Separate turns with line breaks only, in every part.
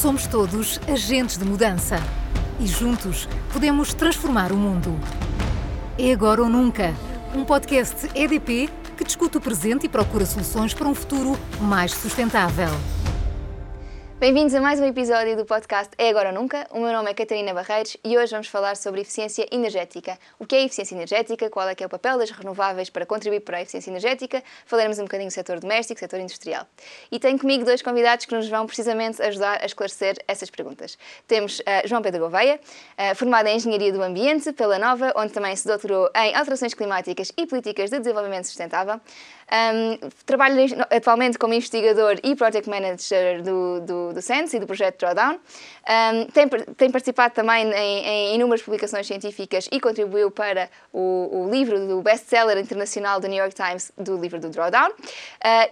Somos todos agentes de mudança e juntos podemos transformar o mundo. É agora ou nunca. Um podcast EDP que discute o presente e procura soluções para um futuro mais sustentável.
Bem-vindos a mais um episódio do podcast É Agora ou Nunca. O meu nome é Catarina Barreiros e hoje vamos falar sobre eficiência energética. O que é eficiência energética, qual é que é o papel das renováveis para contribuir para a eficiência energética, falaremos um bocadinho do setor doméstico, setor industrial. E tenho comigo dois convidados que nos vão precisamente ajudar a esclarecer essas perguntas. Temos uh, João Pedro Gouveia, uh, formado em Engenharia do Ambiente pela Nova, onde também se doutorou em Alterações Climáticas e Políticas de Desenvolvimento Sustentável. Um, trabalho atualmente como investigador e project manager do, do, do SENS e do projeto Drawdown. Um, tem, tem, participado também em, em, inúmeras publicações científicas e contribuiu para o, o livro do best-seller internacional do New York Times do livro do Drawdown. Uh,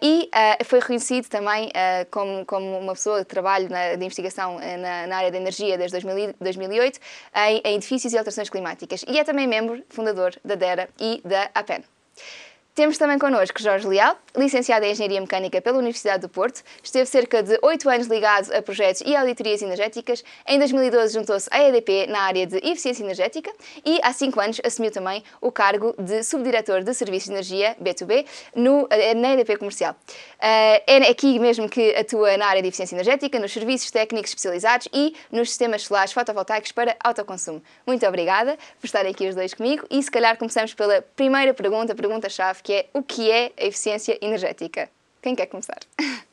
e uh, foi reconhecido também uh, como, como uma pessoa de trabalho na, de investigação na, na, área da energia desde 2000, 2008 em, em edifícios e alterações climáticas. E é também membro fundador da DERA e da APEN. Temos também connosco Jorge Leal, licenciado em Engenharia Mecânica pela Universidade do Porto, esteve cerca de oito anos ligado a projetos e auditorias energéticas. Em 2012 juntou-se à EDP na área de eficiência energética e há cinco anos assumiu também o cargo de subdiretor de Serviços de Energia, B2B, no, eh, na EDP Comercial. Eh, é aqui mesmo que atua na área de eficiência energética, nos serviços técnicos especializados e nos sistemas solares fotovoltaicos para autoconsumo. Muito obrigada por estarem aqui os dois comigo e se calhar começamos pela primeira pergunta, pergunta-chave, que é o que é a eficiência energética? Quem quer começar?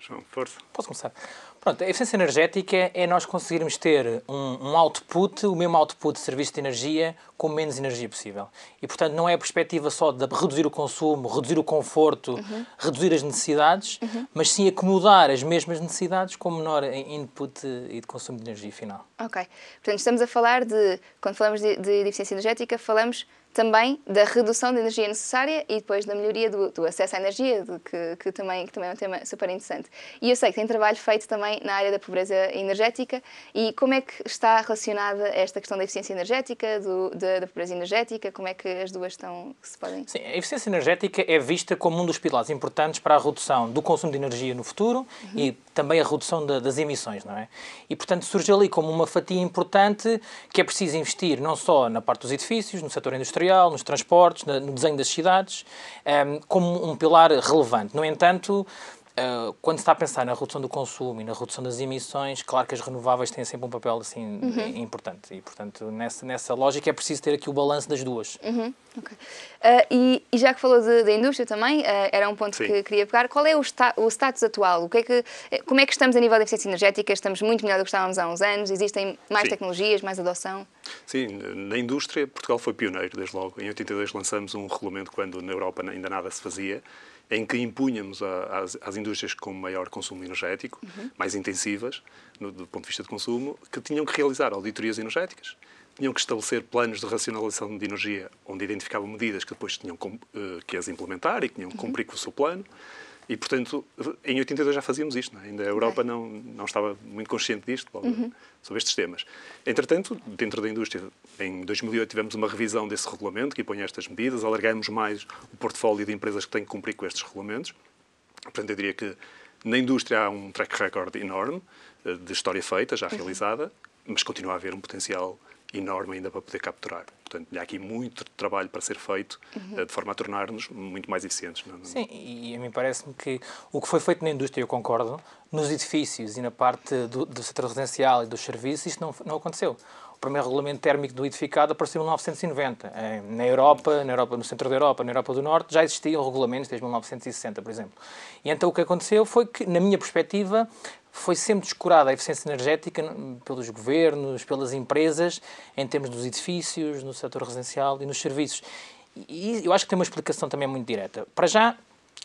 João, força.
Posso começar? Pronto, a eficiência energética é nós conseguirmos ter um, um, output, o mesmo output de serviço de energia, com menos energia possível. E, portanto, não é a perspectiva só de reduzir o consumo, reduzir o conforto, uhum. reduzir as necessidades, uhum. mas sim acomodar as mesmas necessidades com menor input e de consumo de energia final.
Ok. Portanto, estamos a falar de, quando falamos de, de eficiência energética, falamos também da redução de energia necessária e depois da melhoria do, do acesso à energia, do, que, que, também, que também é um tema super interessante. E eu sei que tem trabalho feito também na área da pobreza energética e como é que está relacionada esta questão da eficiência energética, do, da, da, pobreza energética, como é que as duas estão, se podem...
Sim, a eficiência energética é vista como um dos pilares importantes para a redução do consumo de energia no futuro uhum. e também a redução das emissões, não é? E, portanto, surge ali como uma fatia importante que é preciso investir não só na parte dos edifícios, no setor industrial, industrial, nos transportes, no desenho das cidades, ehm, como um pilar relevante. No entanto, Uh, quando se está a pensar na redução do consumo e na redução das emissões, claro que as renováveis têm sempre um papel assim uhum. importante e, portanto, nessa, nessa lógica é preciso ter aqui o balanço das duas.
Uhum. Okay. Uh, e, e, já que falou da indústria também, uh, era um ponto Sim. que queria pegar, qual é o, sta o status atual? O que é que, como é que estamos a nível de eficiência energética? Estamos muito melhor do que estávamos há uns anos? Existem mais Sim. tecnologias, mais adoção?
Sim, na indústria, Portugal foi pioneiro, desde logo. Em 82 lançamos um regulamento quando na Europa ainda nada se fazia, em que impunhamos às, às indústrias com maior consumo energético, uhum. mais intensivas, no, do ponto de vista de consumo, que tinham que realizar auditorias energéticas, tinham que estabelecer planos de racionalização de energia, onde identificavam medidas que depois tinham eh, que as implementar e que tinham que uhum. cumprir com o seu plano. E, portanto, em 82 já fazíamos isto. É? Ainda a Europa não, não estava muito consciente disto, uhum. sobre estes temas. Entretanto, dentro da indústria, em 2008 tivemos uma revisão desse regulamento que impõe estas medidas, alargamos mais o portfólio de empresas que têm que cumprir com estes regulamentos. Portanto, eu diria que na indústria há um track record enorme eh, de história feita, já uhum. realizada, mas continua a haver um potencial enorme ainda para poder capturar. Portanto, há aqui muito trabalho para ser feito uhum. de forma a tornar-nos muito mais eficientes. Não,
não... Sim, e a mim parece-me que o que foi feito na indústria, eu concordo, nos edifícios e na parte do, do setor residencial e dos serviços, isto não, não aconteceu. O primeiro regulamento térmico do edificado apareceu em 1990. Na Europa, na Europa, no centro da Europa, na Europa do Norte, já existiam regulamentos desde 1960, por exemplo. E então o que aconteceu foi que, na minha perspectiva, foi sempre descurada a eficiência energética pelos governos, pelas empresas, em termos dos edifícios, no setor residencial e nos serviços. E eu acho que tem uma explicação também muito direta. Para já,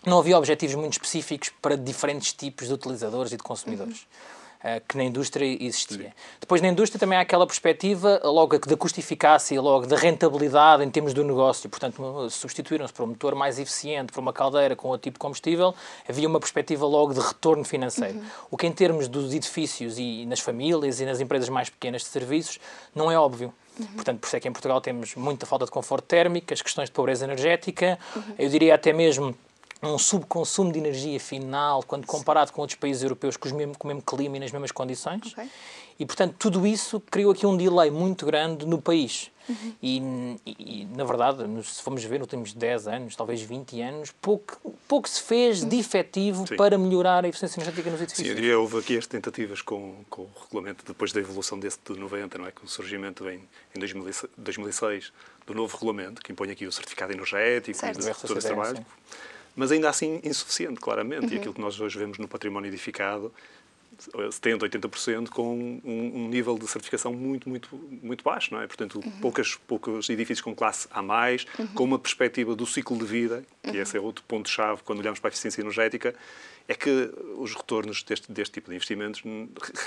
não havia objetivos muito específicos para diferentes tipos de utilizadores e de consumidores. Uhum. Eh, que na indústria existia. Sim. Depois, na indústria também há aquela perspectiva logo da custo-eficácia, logo da rentabilidade em termos do negócio. Portanto, substituíram-se para um motor mais eficiente, para uma caldeira com outro tipo de combustível, havia uma perspectiva logo de retorno financeiro. Uhum. O que em termos dos edifícios e nas famílias e nas empresas mais pequenas de serviços não é óbvio. Uhum. Portanto, por isso é que em Portugal temos muita falta de conforto térmico, as questões de pobreza energética, uhum. eu diria até mesmo um subconsumo de energia final quando comparado com outros países europeus com, os mesmo, com o mesmo clima e nas mesmas condições. Okay. E, portanto, tudo isso criou aqui um delay muito grande no país. Uhum. E, e, na verdade, se formos ver nos últimos 10 anos, talvez 20 anos, pouco, pouco se fez de efetivo Sim. para melhorar a eficiência energética nos edifícios.
Sim, e houve aqui as tentativas com, com o regulamento, depois da evolução desse de 90, não é? que o surgimento vem em 2006 do novo regulamento, que impõe aqui o certificado energético certo. e de todo esse trabalho. Sim. Mas ainda assim insuficiente, claramente. Uhum. E aquilo que nós hoje vemos no património edificado 70%, 80% com um, um, nível de certificação muito, muito, muito baixo, não é? Portanto, uhum. poucas, poucos edifícios com classe A+, uhum. com uma perspectiva do ciclo de vida, que uhum. esse é outro ponto-chave quando olhamos para a eficiência energética, é que os retornos deste, deste tipo de investimentos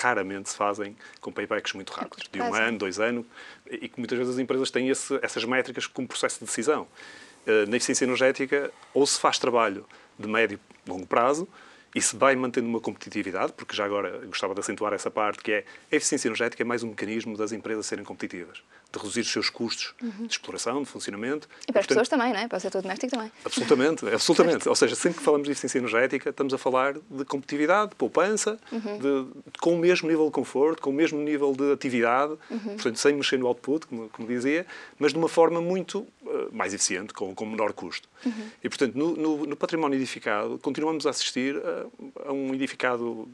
raramente se fazem com paybacks muito rápidos, de um ano, dois anos, e que muitas vezes as empresas têm esse, essas métricas como processo de decisão. Eh, na eficiência energética, ou se faz trabalho de médio e longo prazo, e se vai mantendo uma competitividade, porque já agora gostava de acentuar essa parte, que é a eficiência energética é mais um mecanismo das empresas serem competitivas de reduzir os seus custos uhum. de exploração, de funcionamento.
E para as pessoas também, não é? Para o setor doméstico também.
Absolutamente, absolutamente. Ou seja, sempre que falamos de eficiência energética, estamos a falar de competitividade, de poupança, uhum. de, com o mesmo nível de conforto, com o mesmo nível de atividade, uhum. portanto, sem mexer no output, como, como dizia, mas de uma forma muito uh, mais eficiente, com, com menor custo. Uhum. E, portanto, no, no, no, património edificado, continuamos a assistir a, a um edificado uh,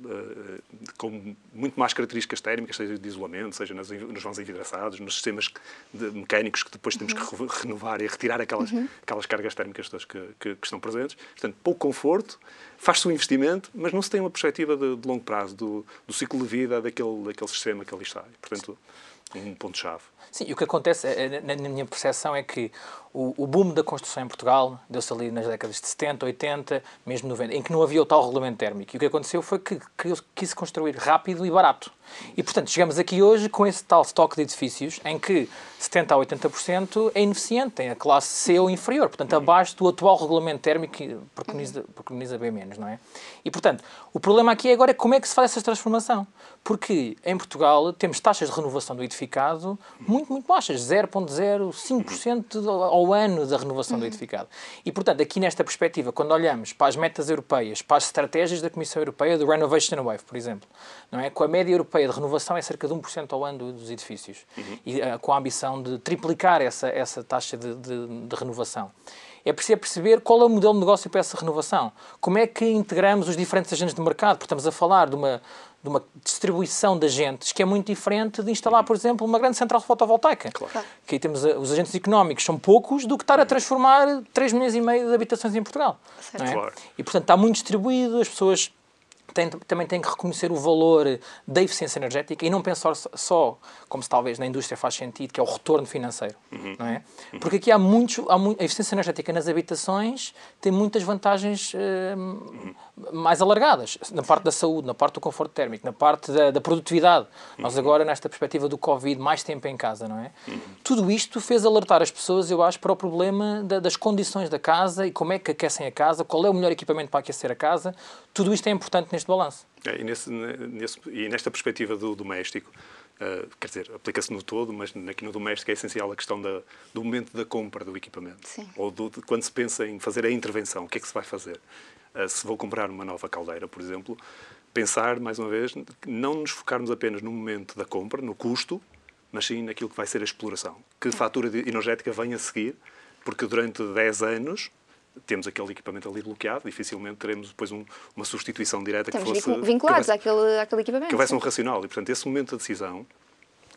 com muito mais características térmicas, seja de isolamento, seja nas, nos vãos envidraçados, nos sistemas de mecânicos que depois temos uhum. que renovar e retirar aquelas, uhum. aquelas cargas térmicas todas que, que, que, estão presentes. Portanto, pouco conforto, faz-se um investimento, mas não se tem uma perspectiva de, de longo prazo do, do, ciclo de vida daquele, daquele sistema que ali está. Portanto, um ponto-chave.
Sim, e o que acontece, é, na minha percepção, é que o, boom da construção em Portugal deu-se ali nas décadas de 70, 80, mesmo 90, em que não havia o tal regulamento térmico. E o que aconteceu foi que quis construir rápido e barato. E, portanto, chegamos aqui hoje com esse tal estoque de edifícios em que 70% a 80% é ineficiente, tem a classe C ou inferior, portanto, abaixo do atual regulamento térmico que preconiza, preconiza bem menos, não é? E, portanto, o problema aqui agora é como é que se faz essa transformação. Porque em Portugal temos taxas de renovação do edificado muito, muito baixas, 0,05% ao ano da renovação uhum. do edificado. E, portanto, aqui nesta perspectiva, quando olhamos para as metas europeias, para as estratégias da Comissão Europeia do Renovation Wave, por exemplo, não é? com a média europeia de renovação é cerca de 1% ao ano dos edifícios, uhum. e uh, com a ambição de triplicar essa, essa taxa de, de, de renovação é preciso perceber qual é o modelo de negócio para essa renovação. Como é que integramos os diferentes agentes de mercado? Porque estamos a falar de uma, de uma distribuição de agentes que é muito diferente de instalar, por exemplo, uma grande central fotovoltaica. Claro. Que aí temos os agentes económicos, são poucos, do que estar a transformar 3 milhões e meio de habitações em Portugal. É? Claro. E, portanto, está muito distribuído, as pessoas tem, também tem que reconhecer o valor da eficiência energética e não pensar só, como se talvez na indústria faz sentido, que é o retorno financeiro. Uhum. Não é? Porque aqui há muitos. Há muito, a eficiência energética nas habitações tem muitas vantagens uhum. mais alargadas. Na parte da saúde, na parte do conforto térmico, na parte da, da produtividade. Uhum. Nós agora, nesta perspectiva do Covid, mais tempo em casa, não é? Uhum. Tudo isto fez alertar as pessoas, eu acho, para o problema da, das condições da casa e como é que aquecem a casa, qual é o melhor equipamento para aquecer a casa. Tudo isto é importante neste balanço.
É, e, nesse, nesse, e nesta perspectiva do doméstico, uh, quer dizer, aplica-se no todo, mas aqui no doméstico é essencial a questão da, do momento da compra do equipamento. Sim. Ou do, de, quando se pensa em fazer a intervenção, o que é que se vai fazer? Uh, se vou comprar uma nova caldeira, por exemplo, pensar, mais uma vez, não nos focarmos apenas no momento da compra, no custo, mas sim naquilo que vai ser a exploração. Que fatura energética vem a seguir, porque durante 10 anos temos aquele equipamento ali bloqueado, dificilmente teremos depois um, uma substituição direta
Estamos
que fosse...
vinculados que houvesse, àquele, àquele equipamento.
Que houvesse um racional. E, portanto, esse momento da decisão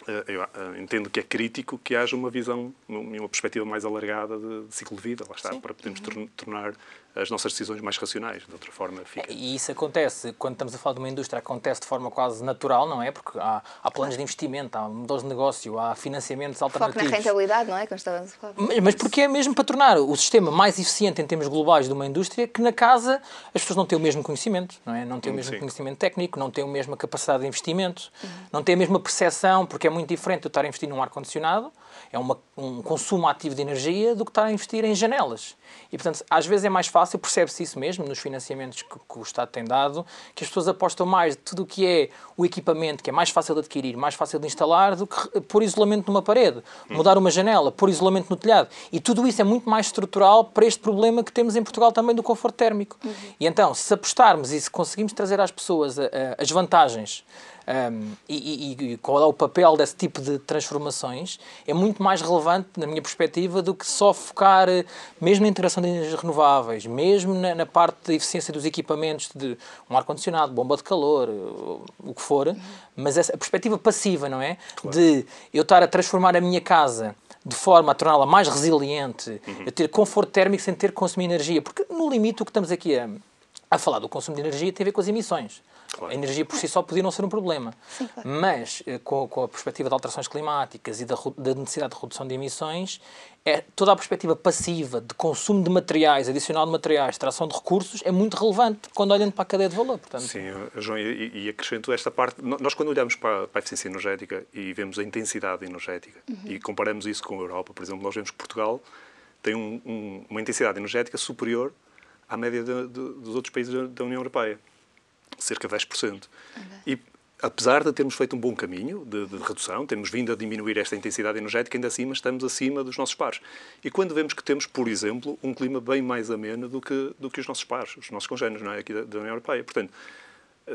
eh, eu eh, entendo que é crítico que haja uma visão, uma perspectiva mais alargada de, ciclo de vida, lá está, Sim. para podermos uhum. tornar as nossas decisões mais racionais, de outra forma fica.
E isso acontece, quando estamos a falar de uma indústria, acontece de forma quase natural, não é? Porque há, há planos de investimento, há modelos de negócio, há financiamentos alternativos.
Foco na rentabilidade, não é? Estávamos a falar.
Mas, mas porque é mesmo para tornar o sistema mais eficiente em termos globais de uma indústria que na casa as pessoas não têm o mesmo conhecimento, não é? Não têm o mesmo Sim. conhecimento técnico, não têm a mesma capacidade de investimento, uhum. não têm a mesma percepção, porque é muito diferente eu estar a investir num ar-condicionado é uma, um consumo ativo de energia do que estar a investir em janelas. E, portanto, às vezes é mais fácil fácil, percebe-se isso mesmo nos financiamentos que, que, o Estado tem dado, que as pessoas apostam mais de tudo o que é o equipamento, que é mais fácil de adquirir, mais fácil de instalar, do que pôr isolamento numa parede, mudar uma janela, pôr isolamento no telhado. E tudo isso é muito mais estrutural para este problema que temos em Portugal também do conforto térmico. Uhum. E então, se apostarmos e se conseguimos trazer às pessoas a, a, as vantagens um, e, e, e, qual é o papel desse tipo de transformações, é muito mais relevante, na minha perspectiva, do que só focar eh, mesmo na integração de energias renováveis, mesmo na, na parte da eficiência dos equipamentos de um ar-condicionado, bomba de calor, o que for, mas essa, a perspectiva passiva, não é? Claro. De eu estar a transformar a minha casa de forma a torná-la mais resiliente, uhum. a ter conforto térmico sem ter que consumir energia, porque no limite o que estamos aqui a, a falar do consumo de energia tem a ver com as emissões. Claro. A energia por si só podia não ser um problema. Sim, claro. Mas, eh, com, com, a perspectiva de alterações climáticas e da, da, necessidade de redução de emissões, é, toda a perspectiva passiva de consumo de materiais, adicional de materiais, extração de recursos, é muito relevante quando olhando para a cadeia de valor. Portanto.
Sim, João, e, e acrescento esta parte. Nós, quando olhamos para, para, a eficiência energética e vemos a intensidade energética uhum. e comparamos isso com a Europa, por exemplo, nós vemos que Portugal tem um, um, uma intensidade energética superior à média de, de, dos outros países da União Europeia cerca de 10%. Okay. E apesar de termos feito um bom caminho de, de, redução, temos vindo a diminuir esta intensidade energética, ainda assim estamos acima dos nossos pares. E quando vemos que temos, por exemplo, um clima bem mais ameno do que, do que os nossos pares, os nossos congêneres não é? aqui da, da União Europeia. Portanto,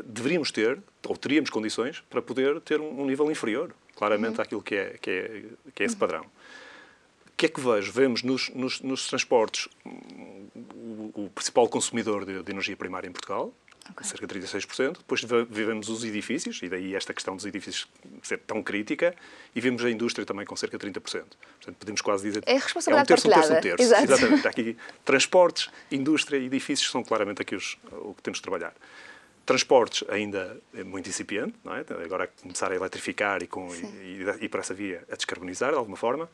deveríamos ter, ou teríamos condições, para poder ter um, um nível inferior, claramente, uhum. àquilo que é, que é, que é esse padrão. O que é que vejo? Vemos nos, nos, nos transportes o, o, principal consumidor de, de energia primária em Portugal, Okay. cerca de 36%. Depois vivemos os edifícios, e daí esta questão dos edifícios ser tão crítica, e vemos a indústria também com cerca de 30%. Portanto, podemos quase dizer
é, responsabilidade é um terço, um terço, um terço.
Exato. Exatamente. Aqui, transportes, indústria e edifícios são claramente aqui os, o que temos de trabalhar. Transportes ainda é muito incipiente, não é? agora começar a eletrificar e, com, e, e, e para essa via a descarbonizar de alguma forma.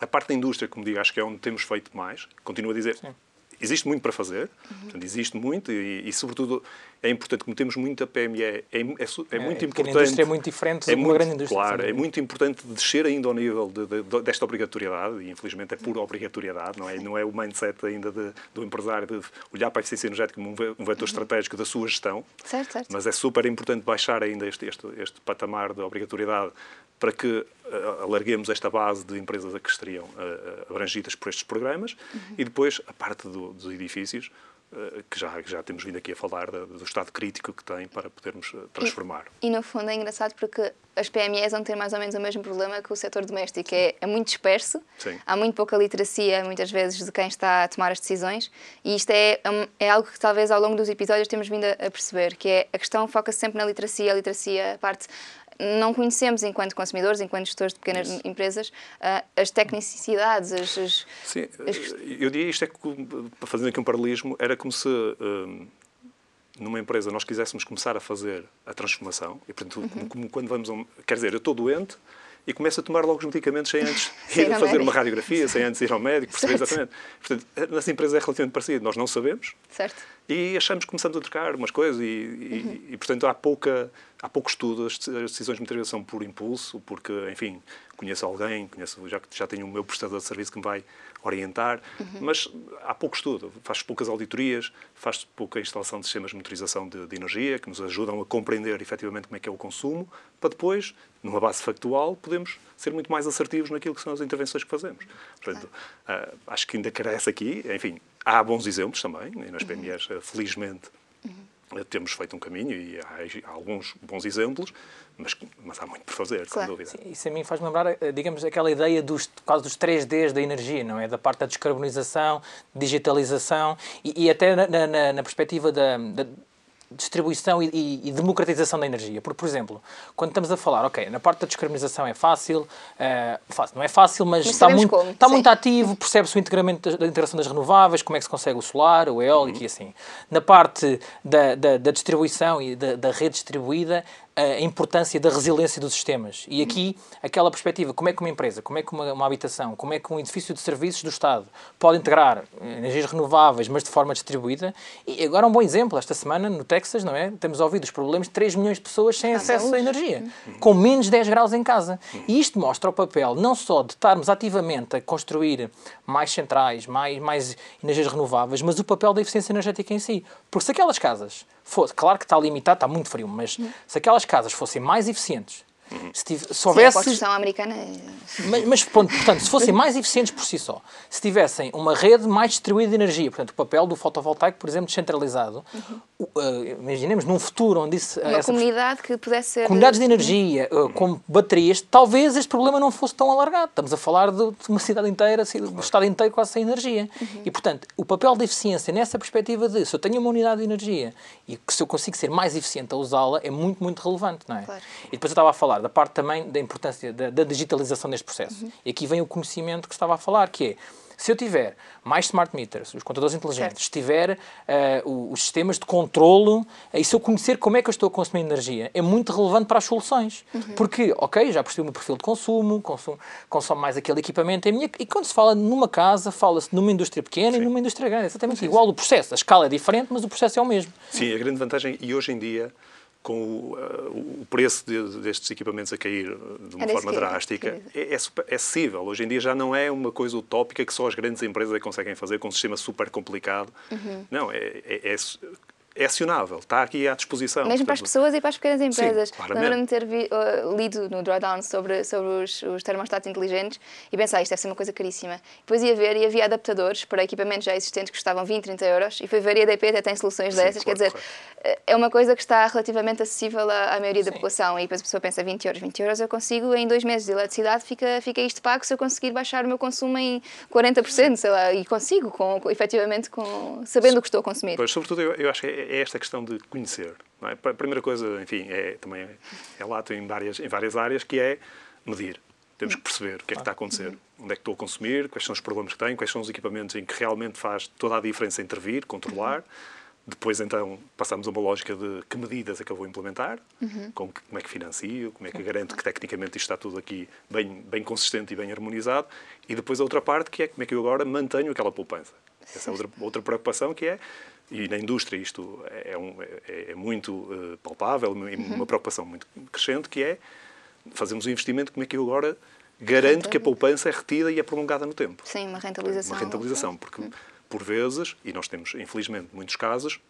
A parte da indústria, como digo, acho que é onde temos feito mais. Continuo a dizer, Sim existe muito para fazer, uhum. portanto, existe muito e, e, sobretudo, é importante, como temos muita PME, é, é, é, é muito importante...
A indústria é muito diferente é muito, grande indústria.
Claro, é muito importante descer ainda ao nível de, de, de, desta obrigatoriedade, e infelizmente é pura obrigatoriedade, não é, não é o mindset ainda do empresário de olhar para a eficiência energética como um vetor uhum. estratégico da sua gestão,
certo, certo.
mas é super importante baixar ainda este, este, este patamar de obrigatoriedade para que uh, alarguemos esta base de empresas a que estariam uh, abrangidas por estes programas uhum. e depois a parte do, dos edifícios, que já, já temos vindo aqui a falar do, do estado crítico que tem para podermos transformar.
E, e, no fundo é engraçado porque as PMEs vão ter mais ou menos o mesmo problema que o setor doméstico, é, é muito disperso, Sim. há muito pouca literacia muitas vezes de quem está a tomar as decisões e isto é, é algo que talvez ao longo dos episódios temos vindo a perceber, que é a questão foca-se sempre na literacia, a literacia, a parte não conhecemos, enquanto consumidores, enquanto gestores de pequenas Isso. empresas, uh, as tecnicidades, as, as,
Sim, as... eu diria isto é que, fazendo aqui um paralelismo, era como se um, numa empresa nós quiséssemos começar a fazer a transformação, e portanto, uhum. como, como, quando vamos a um, Quer dizer, eu estou doente, e começa a tomar logo os medicamentos sem antes ir fazer uma radiografia, sem antes ir ao médico, perceber exatamente. Portanto, nas empresas é relativamente parecido. Nós não sabemos.
Certo.
E achamos que começamos a trocar umas coisas e, uhum. e, e portanto, há, pouca, há pouco estudo. As decisões muitas vezes são por impulso, porque, enfim, conheço alguém, conheço, já, já tenho o meu prestador de serviço que me vai orientar, uhum. mas há pouco estudo. Faz poucas auditorias, faz pouca instalação de sistemas de motorização de, de, energia, que nos ajudam a compreender efetivamente como é que é o consumo, para depois, numa base factual, podemos ser muito mais assertivos naquilo que são as intervenções que fazemos. Portanto, uh, acho que ainda carece aqui, enfim, Há bons exemplos também, e nas PMEs, uhum. felizmente, uhum. temos feito um caminho e há, há alguns bons exemplos, mas, mas, há muito por fazer, claro. sem dúvida.
Sim, isso a mim faz lembrar, eh, digamos, aquela ideia dos, quase dos 3Ds da energia, não é? Da parte da descarbonização, digitalização e, e até na, na, na perspectiva da, da distribuição e, e, e, democratização da energia. Porque, por exemplo, quando estamos a falar, ok, na parte da descarbonização é fácil, é, fácil não é fácil, mas, mas está, muito, como, está muito ativo, percebe-se o integramento da, integração das renováveis, como é que se consegue o solar, o eólico uhum. e assim. Na parte da, da, da distribuição e da, da, rede distribuída, a importância da resiliência dos sistemas. E aqui, aquela perspectiva, como é que uma empresa, como é que uma, uma habitação, como é que um edifício de serviços do Estado pode integrar energias renováveis, mas de forma distribuída. E agora um bom exemplo, esta semana no Texas, não é? Temos ouvido os problemas de 3 milhões de pessoas sem acesso à energia, com menos 10 graus em casa. E isto mostra o papel não só de estarmos ativamente a construir mais centrais, mais, mais energias renováveis, mas o papel da eficiência energética em si. Porque se aquelas casas fosse, claro que está limitado, está muito frio, mas se aquelas casas fossem mais eficientes,
se, tive, se houvesse. Sim, a construção americana. É-
mas, mas, portanto, se fossem mais eficientes por si só, se tivessem uma rede mais distribuída de energia, portanto, o papel do fotovoltaico, por exemplo, descentralizado, uhum. uh, imaginemos num futuro onde isso.
Uma essa, comunidade que pudesse ser.
Comunidades de energia uh, com baterias, talvez este problema não fosse tão alargado. Estamos a falar de, uma cidade inteira, do Estado inteiro quase sem energia. Uhum. E, portanto, o papel da eficiência nessa perspectiva de se eu tenho uma unidade de energia e que se eu consigo ser mais eficiente a usá-la é muito, muito relevante, não é? Claro. E depois eu estava a falar da parte também da importância da, da digitalização deste processo. Uhum. E aqui vem o conhecimento que estava a falar, que é se eu tiver mais smart meters, os contadores inteligentes, se tiver uh, os sistemas de controlo, uh, e se eu conhecer como é que eu estou a consumir energia, é muito relevante para as soluções. Uhum. Porque, ok, já percebi o meu perfil de consumo, consumo, consumo mais aquele equipamento, é minha, e quando se fala numa casa, fala-se numa indústria pequena sim. e numa indústria grande. É exatamente sim, igual sim. o processo. A escala é diferente, mas o processo é o mesmo.
Sim, a grande vantagem, e hoje em dia com o, uh, o preço de, destes equipamentos a cair de uma forma drástica, é, é, é acessível. Hoje em dia já não é uma coisa utópica que só as grandes empresas é conseguem fazer com um sistema super complicado. Uhum. Não, é, é, é acionável, está aqui à disposição.
Mesmo para as pessoas e para as pequenas empresas. Lembro-me de ter vi, uh, lido no Drawdown sobre, sobre os, os, termostatos inteligentes e pensar, isto deve ser uma coisa caríssima. Depois ia ver e havia adaptadores para equipamentos já existentes que custavam 20, 30 euros e foi ver e a EDP até tem soluções Sim, dessas. Claro, Quer dizer, claro. é uma coisa que está relativamente acessível à, à maioria Sim. da população e depois a pessoa pensa 20 euros, 20 euros eu consigo em dois meses de eletricidade fica, fica isto pago se eu conseguir baixar o meu consumo em 40%, sei lá, e consigo, com, com efetivamente, com, sabendo o que estou a consumir.
Pois, sobretudo eu, eu acho que é, é esta questão de conhecer. É? A primeira coisa, enfim, é, também é, é lato em várias, em várias áreas, que é medir. Temos que perceber o que é que está a acontecer, onde é que estou a consumir, quais são os problemas que tenho, quais são os equipamentos em que realmente faz toda a diferença intervir, controlar. Depois, então, passamos a uma lógica de que medidas é que eu vou implementar, uhum. como, que, como é que financio, como é que garanto que tecnicamente isto está tudo aqui bem, bem consistente e bem harmonizado. E depois a outra parte, que é como é que eu agora mantenho aquela poupança. Essa é outra, outra preocupação que é e na indústria isto é, um, é, é muito uh, palpável, uma, uhum. uma preocupação muito crescente, que é fazemos um investimento, como é que eu agora garanto que a poupança é retida e é prolongada no tempo?
Sim, uma rentabilização.
Uma rentabilização, porque uhum. por vezes, e nós temos infelizmente muitos casos,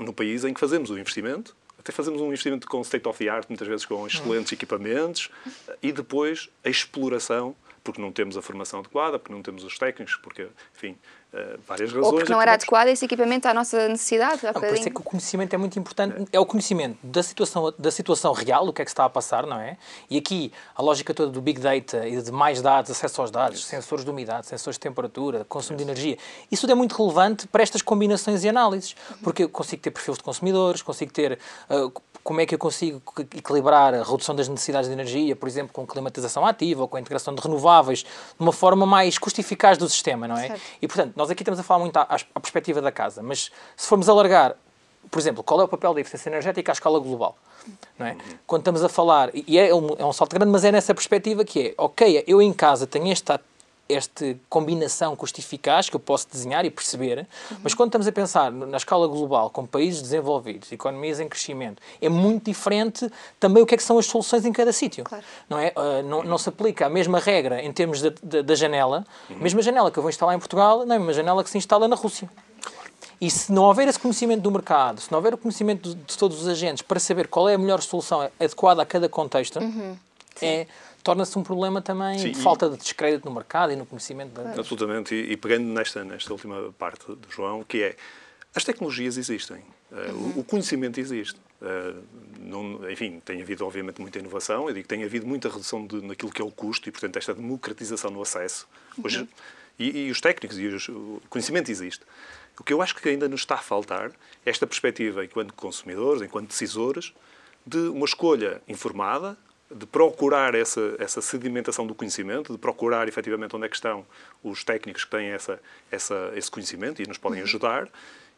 no país em que fazemos o investimento, até fazemos um investimento com state of the art, muitas vezes com excelentes uhum. equipamentos, e depois a exploração, porque não temos a formação adequada, porque não temos os técnicos, porque, enfim, Uh, várias razões.
Ou porque não era adequado esse equipamento à nossa necessidade.
Não, por isso é que o conhecimento é muito importante. É. o conhecimento da situação, da situação real, o que é que está a passar, não é? E aqui a lógica toda do Big Data e de mais dados, acesso aos dados, sensores de umidade, sensores de temperatura, consumo de energia, isso tudo é muito relevante para estas combinações e análises. Porque eu consigo ter perfis de consumidores, consigo ter uh, como é que eu consigo equilibrar a redução das necessidades de energia, por exemplo, com climatização ativa ou com a integração de renováveis, de uma forma mais custo-eficaz do sistema, não é? Certo. E, portanto, nós aqui estamos a falar muito à, à perspectiva da casa, mas se formos alargar, por exemplo, qual é o papel da eficiência energética à escala global? Não é? Quando estamos a falar, e é um, é um salto grande, mas é nessa perspectiva que é, ok, eu em casa tenho esta esta combinação custo-eficaz que eu posso desenhar e perceber, uhum. mas quando estamos a pensar na escala global, com países desenvolvidos, economias em crescimento, é muito diferente também o que é que são as soluções em cada sítio. Claro. Não, é? Uh, não, não, se aplica a mesma regra em termos da janela, uhum. a mesma janela que eu vou instalar em Portugal, não é uma janela que se instala na Rússia. E se não houver esse conhecimento do mercado, se não houver o conhecimento de, de todos os agentes para saber qual é a melhor solução adequada a cada contexto, uhum. é torna-se um problema também Sim, de falta de descrédito no mercado e no conhecimento. Da...
Absolutamente. E, e, pegando nesta, nesta última parte do João, que é as tecnologias existem, uh, uhum. o, o, conhecimento existe. Uh, não, enfim, tem havido obviamente muita inovação, eu digo que tem havido muita redução de, naquilo que é o custo e, portanto, esta democratização no acesso. Hoje, uhum. e, e, os técnicos e os, o conhecimento existe. O que eu acho que ainda nos está a faltar é esta perspectiva, enquanto consumidores, enquanto decisores, de uma escolha informada, de procurar essa, essa sedimentação do conhecimento, de procurar efetivamente onde é que estão os técnicos que têm essa, essa, esse conhecimento e nos podem uhum. ajudar,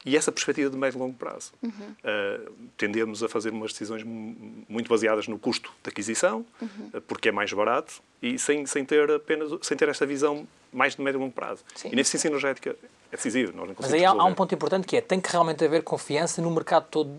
e essa perspectiva de médio e longo prazo. Uhum. Uh, tendemos a fazer umas decisões muito baseadas no custo de aquisição, uhum. uh, porque é mais barato, e sem, sem, ter apenas, sem ter esta visão mais de médio e longo prazo. Sim. E na eficiência energética é decisivo. Nós não
Mas aí há, há, um ponto importante que é, tem que realmente haver confiança no mercado todo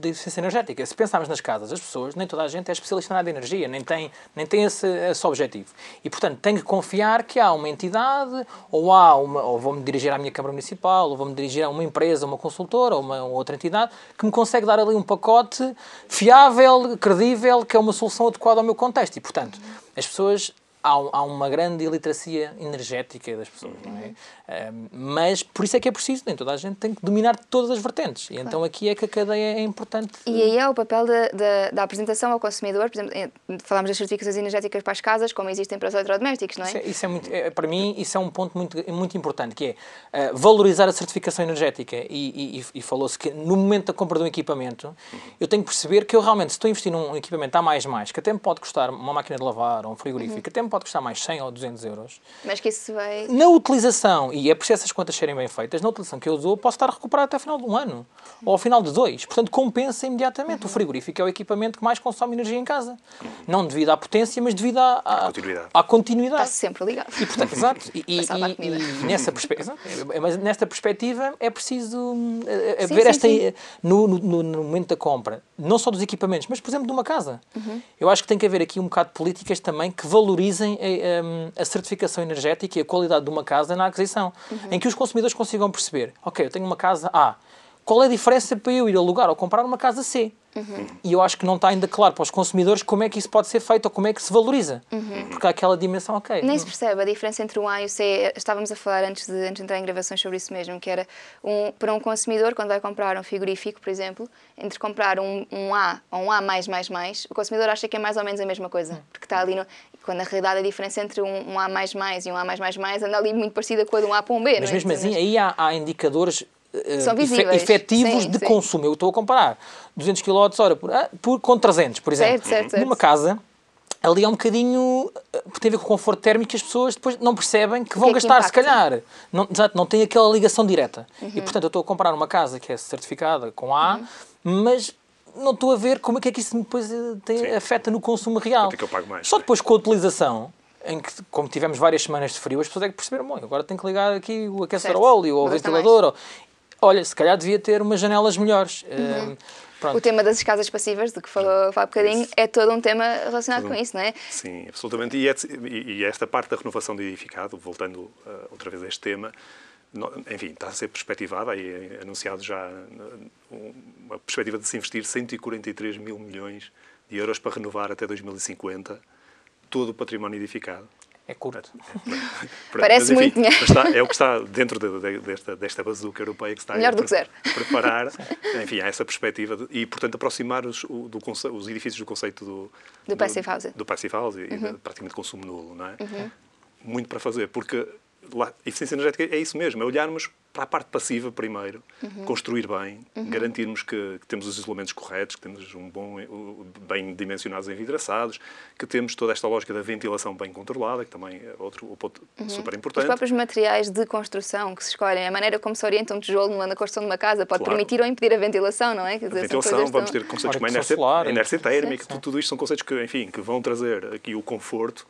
de eficiência energética. Se pensarmos nas casas, as pessoas, nem toda a gente é especialista na área de energia, nem tem, nem tem esse, esse objetivo. E, portanto, tem que confiar que há uma entidade, ou há uma, ou vou-me dirigir à minha Câmara Municipal, ou vou-me dirigir a uma empresa, uma consultora, ou uma, uma outra entidade, que me consegue dar ali um pacote fiável, credível, que é uma solução adequada ao meu contexto. E, portanto, as pessoas há, há uma grande iliteracia energética das pessoas, não é? Uh, mas por isso é que é preciso, nem toda a gente tem que dominar todas as vertentes. E então aqui é que a cadeia é importante.
E aí é o papel da, da, da apresentação ao consumidor, por exemplo, falámos das certificações energéticas para as casas, como existem para os eletrodomésticos, não é?
Isso é, isso é muito, é, para mim, isso é um ponto muito, muito importante, que é uh, valorizar a certificação energética. E, e, e falou-se que no momento da compra de um equipamento, eu tenho que perceber que eu realmente, se estou a investir num equipamento a mais mais, que até me pode custar uma máquina de lavar ou um frigorífico, uhum. que até me pode custar mais 100 ou 200 euros.
Mas que isso vai...
Na utilização, e é preciso essas contas serem bem feitas, na utilização que eu dou, posso estar a recuperar até ao final de um ano. Ou ao final de dois. Portanto, compensa imediatamente. Uhum. O frigorífico é o equipamento que mais consome energia em casa. Não devido à potência, mas devido à, à, continuidade. à continuidade.
Está sempre ligado.
E, portanto, exato. E, e, e nessa, perspe... mas nesta perspectiva é preciso uh, sim, ver sim, esta... Sim. No, no, no, momento da compra, não só dos equipamentos, mas, por exemplo, de uma casa. Uhum. Eu acho que tem que haver aqui um bocado de políticas também que valorizem a, a, a certificação energética e a qualidade de uma casa na aquisição. Uhum. Em que os consumidores consigam perceber, ok, eu tenho uma casa A, qual é a diferença para eu ir alugar ou comprar uma casa C? Uhum. E eu acho que não está ainda claro para os consumidores como é que isso pode ser feito ou como é que se valoriza. Uhum. Porque há aquela dimensão, ok.
Nem se percebe a diferença entre o A e o C. Estávamos a falar antes de, antes de entrar em gravações sobre isso mesmo, que era um, para um consumidor, quando vai comprar um frigorífico, por exemplo, entre comprar um, um A ou um A, o consumidor acha que é mais ou menos a mesma coisa. Uhum. Porque está ali no. Quando na realidade a diferença entre um, um A e um A anda ali muito parecida com a de um A para um B.
Mas é? mesmo assim, aí há, há indicadores eh, São visíveis. efetivos sim, de sim. consumo. Eu estou a comparar 200 kWh por, ah, por, com 300, por exemplo. Certo, certo, certo. Numa casa, ali é um bocadinho. Eh, tem a ver com o conforto térmico que as pessoas depois não percebem que vão que é gastar, que se calhar. Não, exato, não tem aquela ligação direta. Uhum. E portanto eu estou a comprar uma casa que é certificada com A, uhum. mas não estou a ver como é que, é que isso depois eh, tem, afeta no consumo real.
Mais,
Só depois com a utilização em que, como tivemos várias semanas de frio, as pessoas é que perceberam, bom, agora tenho que ligar aqui o aquecedor ao óleo ou o ventilador olha, se calhar devia ter umas janelas melhores. Uhum.
Uh, o tema das casas passivas, de que falou há bocadinho, é todo um tema relacionado com isso, não é?
Sim, absolutamente. E, é, e esta parte da renovação do edificado, voltando uh, outra vez a este tema, enfim, está a ser perspectivada e é anunciado já uma perspectiva de se investir 143 mil milhões de euros para renovar até 2050 todo o património edificado.
É curto.
Parece mas, enfim, muito dinheiro.
Está, é o que está dentro de, de, desta, desta bazuca europeia que está
Melhor do que zero.
preparar enfim, essa perspectiva de, e, portanto, aproximar os, do, os edifícios do conceito do,
do, do passive housing,
do passive housing uhum. e de, praticamente consumo nulo. Não é? Uhum. Muito para fazer, porque eficiência energética é isso mesmo, é olharmos para a parte passiva primeiro, uhum. construir bem, uhum. garantirmos que, que, temos os isolamentos corretos, que temos um bom, bem dimensionados envidraçados, que temos toda esta lógica da ventilação bem controlada, que também é outro ponto uhum. super importante. Os
próprios materiais de construção que se escolhem, a maneira como se orienta um tijolo na construção de uma casa, pode claro. permitir ou impedir a ventilação, não é?
Quer dizer, a ventilação, vamos ter conceitos como a inércia, solar, inércia térmica, tudo, tudo isto são conceitos que, enfim, que vão trazer aqui o conforto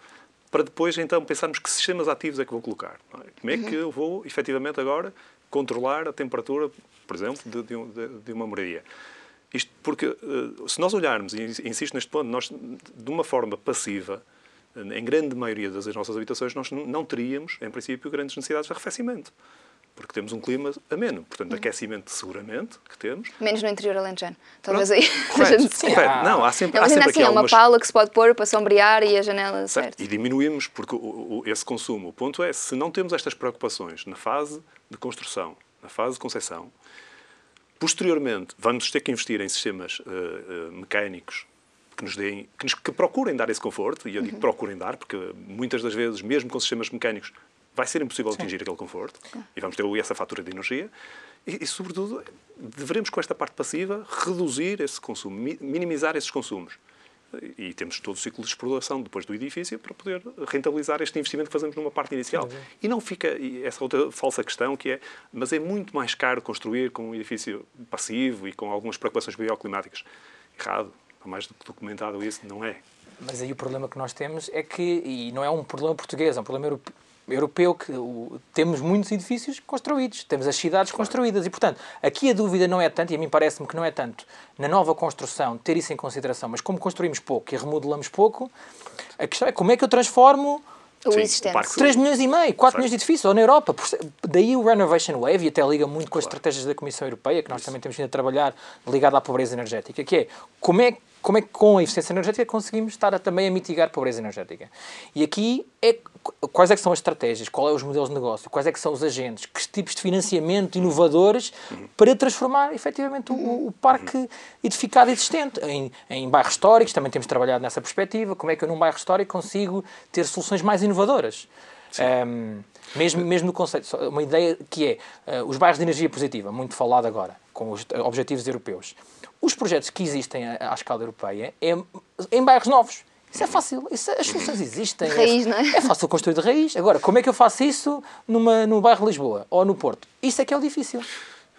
para depois então pensarmos que sistemas ativos é que vou colocar. É? Como é que uhum. eu vou, efetivamente, agora controlar a temperatura, por exemplo, de, de, de uma moradia? Isto porque, eh, se nós olharmos, e insisto neste ponto, nós, de uma forma passiva, em grande maioria das nossas habitações, nós não teríamos, em princípio, grandes necessidades de arrefecimento porque temos um clima ameno. Portanto, hum. aquecimento seguramente que temos.
Menos no interior alentejano. Talvez aí. Correto,
correto. Não, há sempre, há
sempre
assim,
aqui algumas... uma pala que se pode pôr para sombrear e a janela, certo. certo.
E diminuímos porque o, o, esse consumo. O ponto é, se não temos estas preocupações na fase de construção, na fase de concepção, posteriormente vamos ter que investir em sistemas uh, uh, mecânicos que nos deem, que, nos, que, procurem dar esse conforto, e eu digo uhum. procurem dar, porque muitas das vezes, mesmo com sistemas mecânicos, vai ser impossível Sim. atingir aquele conforto e vamos ter essa fatura de energia. E, e, sobretudo, devemos, com esta parte passiva, reduzir esse consumo, minimizar esses consumos. e temos todo o ciclo de exploração depois do edifício para poder rentabilizar este investimento que fazemos numa parte inicial. E não fica e essa outra falsa questão que é, mas é muito mais caro construir com um edifício passivo e com algumas preocupações bioclimáticas. Errado. Está mais do que documentado isso, não é.
Mas aí o problema que nós temos é que, e não é um problema português, é um problema europeu europeu que o, temos muitos edifícios construídos, temos as cidades construídas e, portanto, aqui a dúvida não é tanto, e a mim parece-me que não é tanto, na nova construção ter isso em consideração, mas como construímos pouco e remodelamos pouco, a questão é como é que eu transformo
o Sim, existente.
3 milhões e meio, 4 milhões de edifícios, ou na Europa. Daí o Renovation Wave, e até liga muito com as estratégias da Comissão Europeia, que nós Isso. também temos vindo a trabalhar ligado à pobreza energética, que é como é como é que com a eficiência energética conseguimos estar a, também a mitigar a pobreza energética. E aqui é quais é que são as estratégias, qual é os modelos de negócio, quais é que são os agentes, que tipos de financiamento inovadores para transformar efetivamente o, o parque edificado existente? Em, em bairros históricos, também temos trabalhado nessa perspectiva, como é que eu num bairro histórico consigo ter soluções mais inovadoras. Um, mesmo, mesmo no conceito, uma ideia que é uh, os bairros de energia positiva, muito falado agora, com os objetivos europeus. Os projetos que existem à, à escala europeia é em bairros novos. Isso é fácil, isso, as soluções existem.
Raiz, não é?
É fácil construir de raiz. Agora, como é que eu faço isso numa, no bairro de Lisboa ou no Porto? Isso é que é o difícil.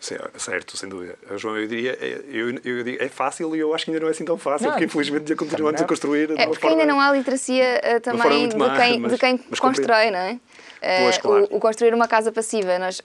Certo, sem dúvida. João, eu diria, é, eu, eu digo, é fácil e eu acho que ainda não é assim tão fácil, não, porque infelizmente já continuamos a construir.
É porque ainda não há literacia uh, também de, quem, mas, de quem constrói, não é? Pois, uh, claro. o, o, construir uma casa passiva. Nós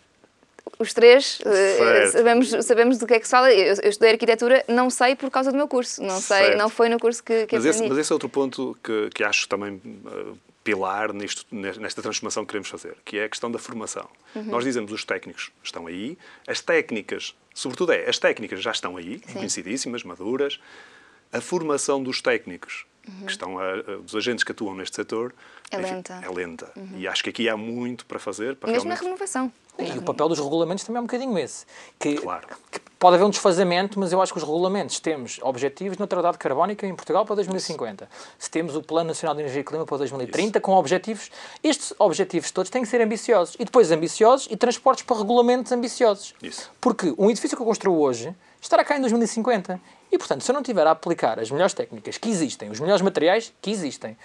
os três uh, sabemos, sabemos do que é que se fala. Eu, eu, estudei arquitetura, não sei por causa do meu curso, não sei, não foi no curso que, que
mas esse, mas esse é outro ponto que, que acho também uh, pilar nisto, nesta transformação que queremos fazer, que é a questão da formação. Uhum. Nós dizemos os técnicos estão aí, as técnicas, sobretudo é, as técnicas já estão aí, Sim. conhecidíssimas, maduras, a formação dos técnicos, uhum. que estão a, a, dos agentes que atuam neste setor,
é lenta.
É lenta. Uhum. E acho que aqui há muito para fazer. Para
Mesmo
realmente...
na renovação.
E o papel dos regulamentos também é um bocadinho esse. Que,
claro.
que pode haver um desfazamento, mas eu acho que os regulamentos temos objetivos de neutralidade carbónica em Portugal para 2050. Isso. Se temos o Plano Nacional de Energia e Clima para 2030, Isso. com objetivos, estes objetivos todos têm que ser ambiciosos. E depois ambiciosos e transportes para regulamentos ambiciosos.
Isso.
Porque um edifício que eu construo hoje estará cá em 2050. E, portanto, se eu não tiver a aplicar as melhores técnicas que existem, os melhores materiais que existem,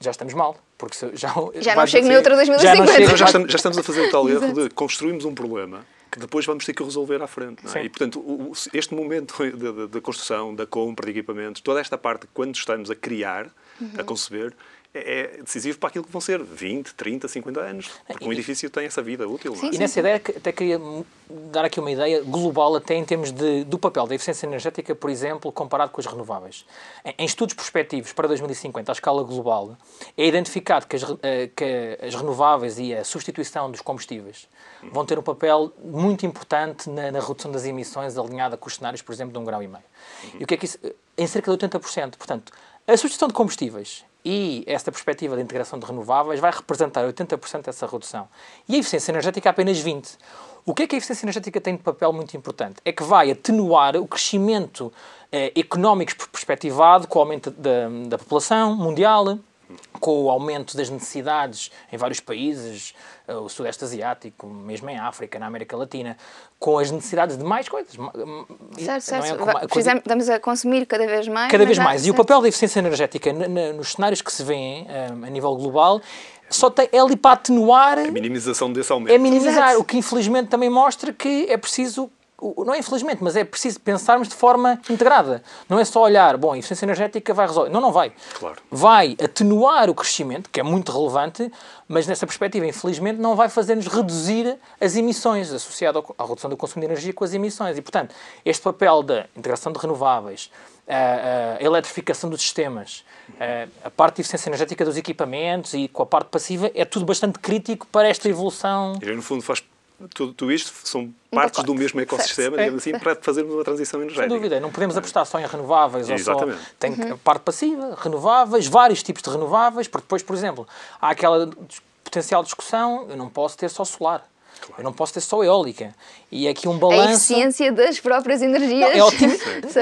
já estamos mal. Porque já,
já não chega neutra 2050. Já, não
chega, já, estamos, já estamos a fazer o tal erro de construirmos um problema que depois vamos ter que resolver à frente. É? E, portanto, o, este momento da construção, da compra de equipamentos, toda esta parte, quando estamos a criar, uhum. a conceber, é, é decisivo para aquilo que vão ser 20, 30, 50 anos. Porque um edifício tem essa vida útil.
Sim,
é?
E nessa ideia, até queria dar aqui uma ideia global, até em termos de, do papel da eficiência energética, por exemplo, comparado com as renováveis. Em, estudos prospectivos para 2050, à escala global, é identificado que as, eh, que as renováveis e a substituição dos combustíveis vão ter um papel muito importante na, na redução das emissões, alinhada com os cenários, por exemplo, de um grau e meio. E o que é que isso? Em cerca de 80%. Portanto, a substituição de combustíveis e esta perspectiva de integração de renováveis vai representar 80% dessa redução. E a eficiência energética apenas 20%. O que é que a eficiência energética tem de papel muito importante? É que vai atenuar o crescimento eh, económico perspectivado com o aumento da, da população mundial, com o aumento das necessidades em vários países, eh, o Sudeste Asiático, mesmo em África, na América Latina, com as necessidades de mais coisas.
Certo, certo. É? Precisamos, estamos a consumir cada vez mais.
Cada vez mais. E o papel da eficiência energética nos cenários que se vêem eh, a nível global só tem, é ali para atenuar.
A minimização desse aumento.
É minimizar, Exato. o que infelizmente também mostra que é preciso não é infelizmente, mas é preciso pensarmos de forma integrada. Não é só olhar, bom, a eficiência energética vai resolver. Não, não vai.
Claro.
Vai atenuar o crescimento, que é muito relevante, mas nessa perspectiva, infelizmente, não vai fazer-nos reduzir as emissões, associado à redução do consumo de energia com as emissões. E, portanto, este papel da integração de renováveis, a, a eletrificação dos sistemas, a, a parte de eficiência energética dos equipamentos e com a parte passiva, é tudo bastante crítico para esta evolução.
E, no fundo, faz tudo, tudo isto são partes do mesmo ecossistema, digamos assim, para fazermos uma transição energética.
Sem dúvida, não podemos apostar só em renováveis Exatamente. ou só. Tem uhum. parte passiva, renováveis, vários tipos de renováveis, porque depois, por exemplo, há aquela potencial discussão, eu não posso ter só solar. Claro. Eu não posso ter só eólica. E é aqui um balanço. A
eficiência das próprias energias.
Não é, otim...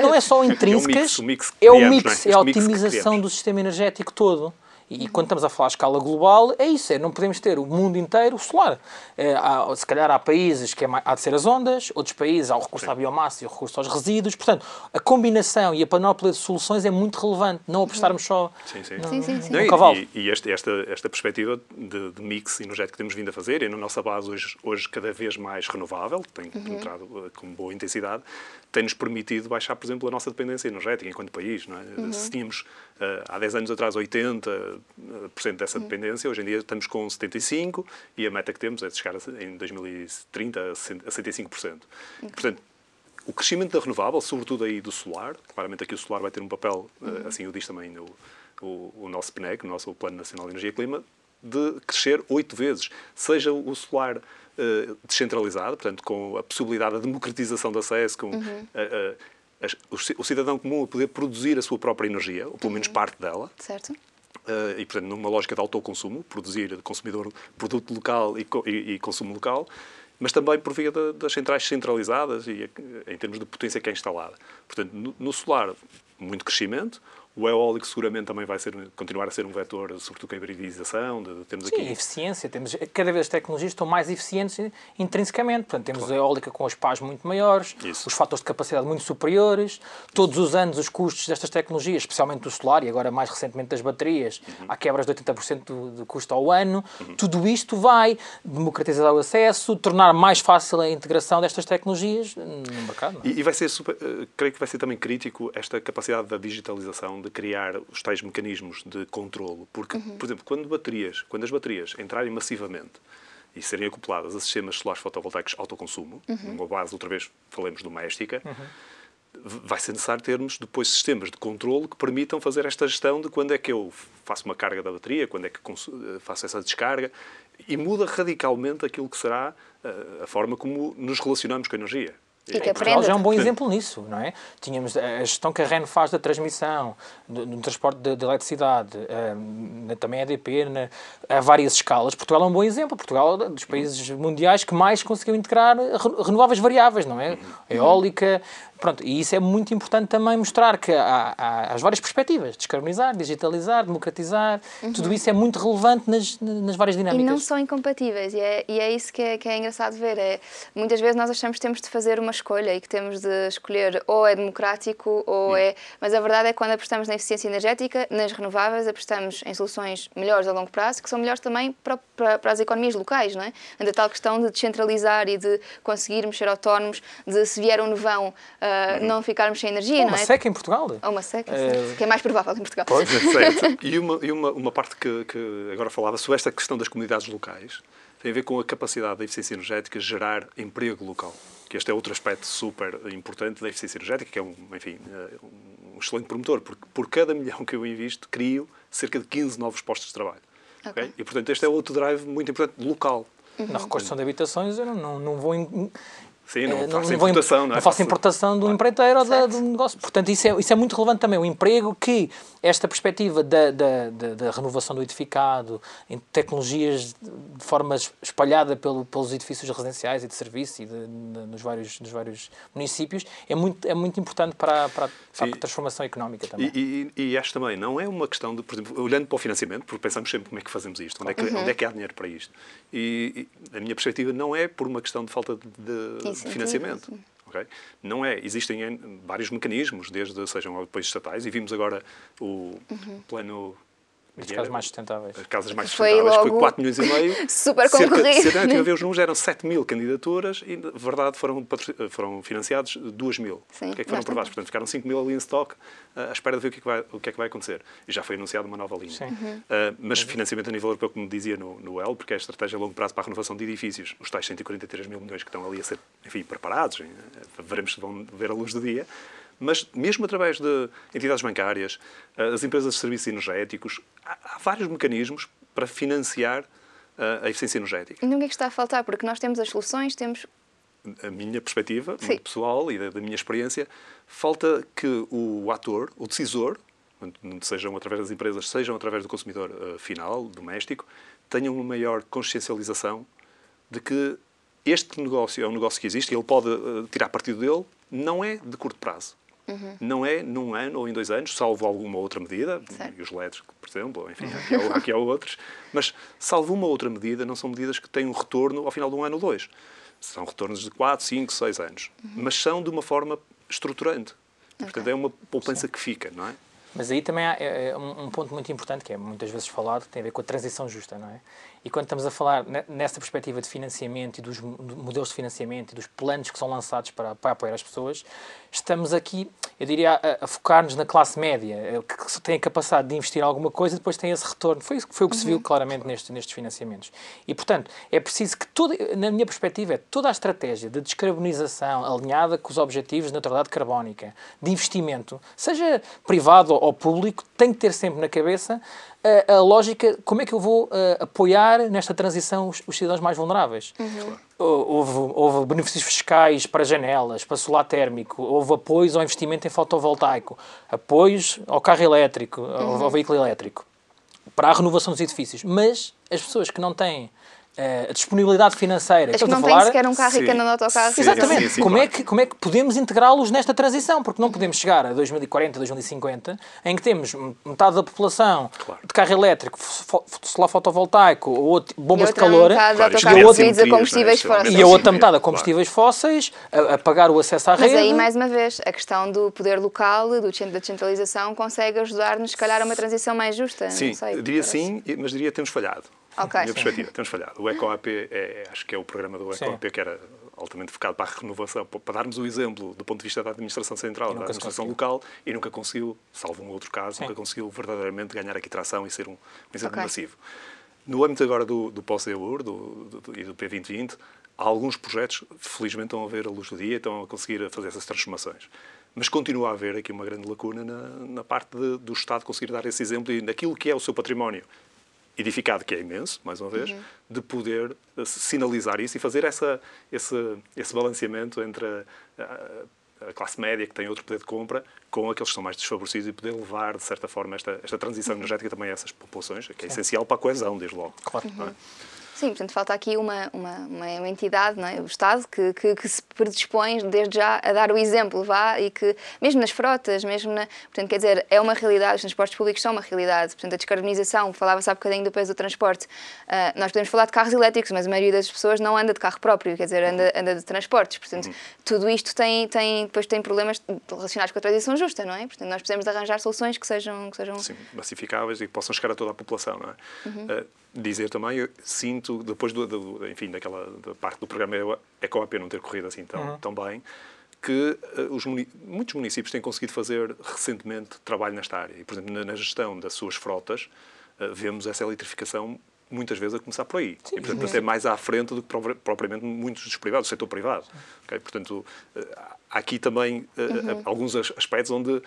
não é só intrínsecas, é o mix, o mix, é, o mix, é a otimização do sistema energético todo. E, quando estamos a falar à escala global, é isso, é, não podemos ter o mundo inteiro solar. É, há, se calhar há países que é, há de ser as ondas, outros países há o recurso Sim. à biomassa e o recurso aos resíduos. Portanto, a combinação e a panóplia de soluções é muito relevante, não apostarmos só
sim, sim.
No, sim, sim, sim.
No,
cavalo.
E, e esta, esta, esta perspectiva de, de, mix energético que temos vindo a fazer, e na nossa base hoje, hoje cada vez mais renovável, tem uhum. entrado uh, com boa intensidade, tem-nos permitido baixar, por exemplo, a nossa dependência energética enquanto país. É? Uhum. Se tínhamos uh, há 10 anos atrás 80% dessa uhum. dependência, hoje em dia estamos com 75% e a meta que temos é de chegar a, em 2030 a 105%. Uhum. Portanto, o crescimento da renovável, sobretudo aí do solar, claramente aqui o solar vai ter um papel, uh, uhum. assim o diz também no, o, o nosso PNEC, o nosso Plano Nacional de Energia e Clima, de crescer oito vezes, seja o solar uh, descentralizado, portanto, com a possibilidade da democratização do acesso, com uhum. a, a, a, o cidadão comum a poder produzir a sua própria energia, ou pelo menos uhum. parte dela.
Certo.
Uh, e, portanto, numa lógica de autoconsumo, produzir consumidor produto local e, e, e consumo local, mas também por via das centrais centralizadas e em termos de potência que é instalada. Portanto, no, no solar, muito crescimento, o eólico seguramente também vai ser, continuar a ser um vetor, sobretudo com a hibridização, de,
temos Sim, aqui... eficiência. Temos, cada vez as tecnologias estão mais eficientes intrinsecamente. Portanto, temos claro. a eólica com os pás muito maiores, Isso. os fatores de capacidade muito superiores. Todos os anos os custos destas tecnologias, especialmente do solar e agora mais recentemente das baterias, uhum. há quebras de 80% do, do custo ao ano. Uhum. Tudo isto vai democratizar o acesso, tornar mais fácil a integração destas tecnologias no mercado.
É? E, e, vai ser, super, uh, creio que vai ser também crítico esta capacidade da digitalização de criar os tais mecanismos de controlo. Porque, uhum. por exemplo, quando, baterias, quando as baterias entrarem massivamente e serem acopladas a sistemas solares fotovoltaicos autoconsumo, uhum. numa base, outra vez, falemos doméstica, uhum. vai ser necessário termos depois sistemas de controle que permitam fazer esta gestão de quando é que eu faço uma carga da bateria, quando é que faço essa descarga, e muda radicalmente aquilo que será eh, a forma como nos relacionamos com a energia.
E que Portugal
já é um bom exemplo nisso, não é? Tínhamos a gestão que a REN faz da transmissão, do, do transporte de, de eletricidade, um, também a EDP, na, a várias escalas. Portugal é um bom exemplo. Portugal é dos países mundiais que mais conseguiu integrar renováveis variáveis, não é? Eólica, Pronto, e isso é muito importante também mostrar que há, há as várias perspectivas, descarbonizar, digitalizar, democratizar, uhum. tudo isso é muito relevante nas, nas várias dinâmicas.
E não são incompatíveis, e é, e é isso que é, que é engraçado ver. É, muitas vezes nós achamos que temos de fazer uma escolha e que temos de escolher ou é democrático ou uhum. é... Mas a verdade é que quando apostamos na eficiência energética, nas renováveis, apostamos em soluções melhores a longo prazo, que são melhores também para, para, para as economias locais, não é? Anda tal questão de descentralizar e de conseguirmos ser autónomos, de se vier um nevão... Uh, uhum. não ficarmos sem energia, Ou
não é? uma seca em Portugal.
Ou uma seca, uh... que é mais provável em Portugal.
Pois, é certo. e uma, e uma, uma parte que, que agora falava sobre esta questão das comunidades locais tem a ver com a capacidade da eficiência energética gerar emprego local. Que este é outro aspecto super importante da eficiência energética, que é um, enfim, um excelente promotor, porque por cada milhão que eu invisto, crio cerca de 15 novos postos de trabalho. Okay. Okay? E, portanto, este é outro drive muito importante, local.
Uhum. Na reconstrução de habitações, eu não, não, não vou
Sim, não, é, não, não importação, não, é?
não faço importação do empreiteiro ou da, do negócio. Portanto, isso é, isso é muito relevante também. O emprego que esta perspectiva da, da, da, da renovação do edificado, em tecnologias de forma espalhada pelo, pelos edifícios residenciais e de serviço e de, de, nos, vários, nos vários municípios, é muito, é muito importante para, para, para a transformação económica também.
E, e, e, acho também, não é uma questão de, por exemplo, olhando para o financiamento, porque pensamos sempre como é que fazemos isto, onde é que, uhum. onde é que há dinheiro para isto. E, e, a minha perspectiva não é por uma questão de falta de, de financiamento. Okay? Não é. Existem vários mecanismos, desde sejam apoios estatais, e vimos agora o uhum. plano
as casas mais sustentáveis.
As casas mais foi sustentáveis, logo... foi 4 milhões e meio.
Super concorrido.
Cerca, cerca, a ver os números, eram 7 mil candidaturas e, na verdade, foram, foram financiados 2 mil. Sim, o que é que foram aprovados? Portanto, ficaram 5 mil ali em stock, à espera de ver o que, é que vai, o que é que vai acontecer. E já foi anunciada uma nova linha. Uhum. Uh, mas uhum. financiamento a nível europeu, como dizia no, no EL, porque é a estratégia a longo prazo para a renovação de edifícios, os tais 143 mil milhões que estão ali a ser, enfim, preparados, veremos se vão ver a luz do dia, mas mesmo através de entidades bancárias, eh, as empresas de serviços energéticos, há vários mecanismos para financiar eh, a eficiência energética.
E não é que está a faltar, porque nós temos as soluções, temos...
A minha perspectiva, pessoal e da, da, minha experiência, falta que o ator, o decisor, sejam através das empresas, sejam através do consumidor uh, final, doméstico, tenham uma maior consciencialização de que este negócio é um negócio que existe e ele pode uh, tirar partido dele, não é de curto prazo Uhum. Não é num ano ou em dois anos, salvo alguma outra medida, certo. e os LEDs, por exemplo, enfim, aqui há, aqui há outros, mas salvo uma outra medida, não são medidas que têm um retorno ao final de um ano ou dois. São retornos de 4, 5, 6 anos. Uhum. Mas são de uma forma estruturante. Okay. Portanto, é uma poupança Sim. que fica, não é?
Mas aí também há é, é um ponto muito importante, que é muitas vezes falado, que tem a ver com a transição justa, não é? E quando estamos a falar nessa perspectiva de financiamento e dos modelos de financiamento e dos planos que são lançados para, para apoiar as pessoas, estamos aqui, eu diria, a, a focar-nos na classe média, eh, que tem a capacidade de investir em alguma coisa e depois tem esse retorno. Foi, foi o que se viu uhum. claramente nestes, nestes financiamentos. E, portanto, é preciso que, toda, na minha perspectiva, é toda a estratégia de descarbonização alinhada com os objetivos de neutralidade carbónica, de investimento, seja privado ou público, tem que ter sempre na cabeça a, a, lógica, como é que eu vou uh, apoiar nesta transição os, os cidadãos mais vulneráveis? Uhum. Houve, houve, benefícios fiscais para janelas, para solar térmico, houve apoios ao investimento em fotovoltaico, apoios ao carro elétrico, uhum. ao, ao veículo elétrico, para a renovação dos edifícios. Mas as pessoas que não têm a disponibilidade financeira.
As que não têm sequer um carro sim. e que andam no autocarro.
Sim, Exatamente. Sim, sim, como, claro. é que, como é que podemos integrá-los nesta transição? Porque não podemos chegar a 2040, 2050, em que temos metade da população claro. de carro elétrico, solar fotovoltaico ou bombas de calor
e a outra metade a combustíveis fósseis.
E a outra metade a combustíveis fósseis, a, a, pagar o acesso à
rede.
Mas
aí, mais uma vez, a questão do poder local, do centro da descentralização, consegue ajudar-nos, se calhar, a uma transição mais justa.
Sim,
sei,
diria sim, mas diria que temos falhado.
Okay.
minha perspectiva, temos falhado. O EcoAP, é, acho que é o programa do EcoAP que era altamente focado para a renovação, para darmos o exemplo do ponto de vista da administração central, da administração local, e nunca conseguiu, salvo um outro caso, Sim. nunca conseguiu verdadeiramente ganhar aqui tração e ser um, um exemplo okay. massivo. No âmbito agora do, do pós-EUR do, do, e do P2020, alguns projetos, felizmente, estão a ver a luz do dia, estão a conseguir fazer essas transformações. Mas continua a haver aqui uma grande lacuna na, na parte de, do Estado conseguir dar esse exemplo e naquilo que é o seu património edificado, que é imenso, mais uma vez, uhum. de poder eh, sinalizar isso e fazer essa, esse, esse balanceamento entre a, a, a, classe média, que tem outro poder de compra, com aqueles que são mais desfavorecidos e poder levar, de certa forma, esta, esta transição uhum. energética também a essas populações, que é Sim. essencial para a coesão, desde logo.
Claro. Uhum.
Sim, portanto, falta aqui uma, uma, uma entidade, não é? o Estado, que, que, que, se predispõe desde já a dar o exemplo, vá, e que, mesmo nas frotas, mesmo na. Portanto, quer dizer, é uma realidade, os transportes públicos são uma realidade. Portanto, a descarbonização, falava-se há bocadinho do peso do transporte. Uh, nós podemos falar de carros elétricos, mas a maioria das pessoas não anda de carro próprio, quer dizer, anda, anda de transportes. Portanto, uhum. tudo isto tem, tem, depois tem problemas relacionados com a transição justa, não é? Portanto, nós precisamos de arranjar soluções que sejam. Que sejam...
Sim, massificáveis e que possam chegar a toda a população, não é? Uhum. Uh, dizer também, eu sinto, depois do, do, enfim, daquela da parte do programa EcoAP não ter corrido assim tão, uhum. tão bem, que uh, os muitos municípios têm conseguido fazer recentemente trabalho nesta área. E, por exemplo, na, na gestão das suas frotas, uh, vemos essa eletrificação muitas vezes a começar por aí. Sim, e, portanto, até mais à frente do que propriamente muitos dos privados, do setor privado. Okay? Portanto, uh, há aqui também uh, uhum. alguns aspectos onde uh,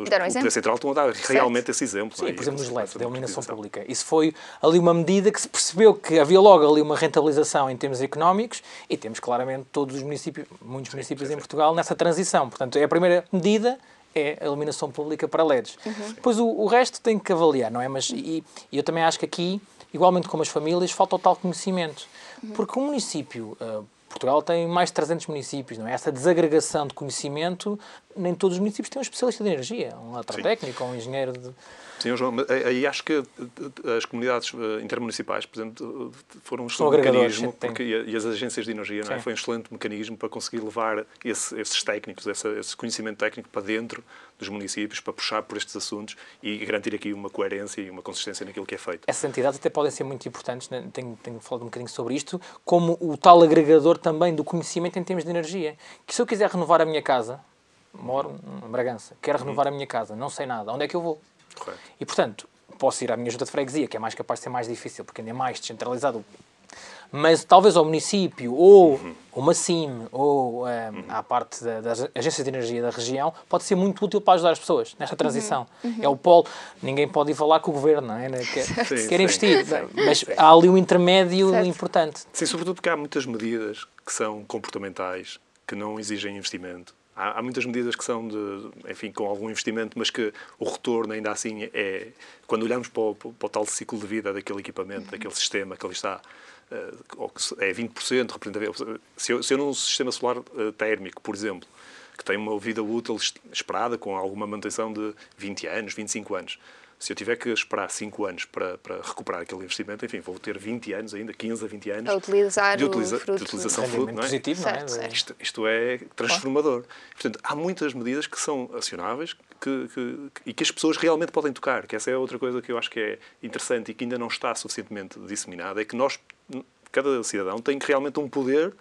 os Poder Central estão a dar certo. realmente esse exemplo.
Sim, é? por exemplo, nos LEDs, da iluminação pública. Isso foi ali uma medida que se percebeu que havia logo ali uma rentabilização em termos económicos e temos claramente todos os municípios, muitos sim, municípios sim, em Portugal nessa transição. Portanto, é a primeira medida é a iluminação pública para LEDs. Uhum. Depois o, o, resto tem que avaliar, não é? Mas e, e, eu também acho que aqui, igualmente como as famílias, falta o tal conhecimento. Porque o município, uh, Portugal tem mais de 300 municípios, não é? Essa desagregação de conhecimento, nem todos os municípios têm um especialista de energia, um eletrotécnico, um engenheiro de...
Sim, João, aí acho que as comunidades eh, intermunicipais, por exemplo, foram um excelente mecanismo, porque, e as agências de energia, é? foi um excelente mecanismo para conseguir levar esse, esses técnicos, esse, esse, conhecimento técnico para dentro dos municípios, para puxar por estes assuntos e garantir aqui uma coerência e uma consistência naquilo que é feito.
Essas entidades até podem ser muito importantes, né? tenho, tenho falado um bocadinho sobre isto, como o tal agregador também do conhecimento em termos de energia. Que se eu quiser renovar a minha casa, moro em Bragança, quero renovar a minha casa, não sei nada, onde é que eu vou?
Correto.
E, portanto, posso ir à minha junta de freguesia, que é mais capaz de ser mais difícil, porque ainda é mais descentralizado. Mas talvez ao município, ou uhum. uma CIM, ou um, uhum. à parte da, das agências de energia da região, pode ser muito útil para ajudar as pessoas nesta transição. Uhum. uhum. É o polo. Ninguém pode ir falar com o governo, não é? Quer, sim, quer sim, investir. Sim, mas há ali um intermédio certo. importante.
Sim, sobretudo porque há muitas medidas que são comportamentais, que não exigem investimento Há, há, muitas medidas que são de, enfim, com algum investimento, mas que o retorno ainda assim é, quando olhamos para o, para o tal ciclo de vida daquele equipamento, uhum. daquele sistema que ali está, uh, é 20%, representa, se eu, se eu num sistema solar uh, térmico, por exemplo, que tem uma vida útil esperada com alguma manutenção de 20 anos, 25 anos. Se eu tiver que esperar 5 anos para, para recuperar aquele investimento, enfim, vou ter 20 anos ainda, 15 a 20 anos
a utilizar
de, utiliza,
o fruto.
de utilização de fruto. Não é?
positivo, não é?
Certo, certo.
Isto, isto é transformador. Portanto, há muitas medidas que são acionáveis que, que, e que as pessoas realmente podem tocar, que essa é outra coisa que eu acho que é interessante e que ainda não está suficientemente disseminada, é que nós, cada cidadão, tem realmente um poder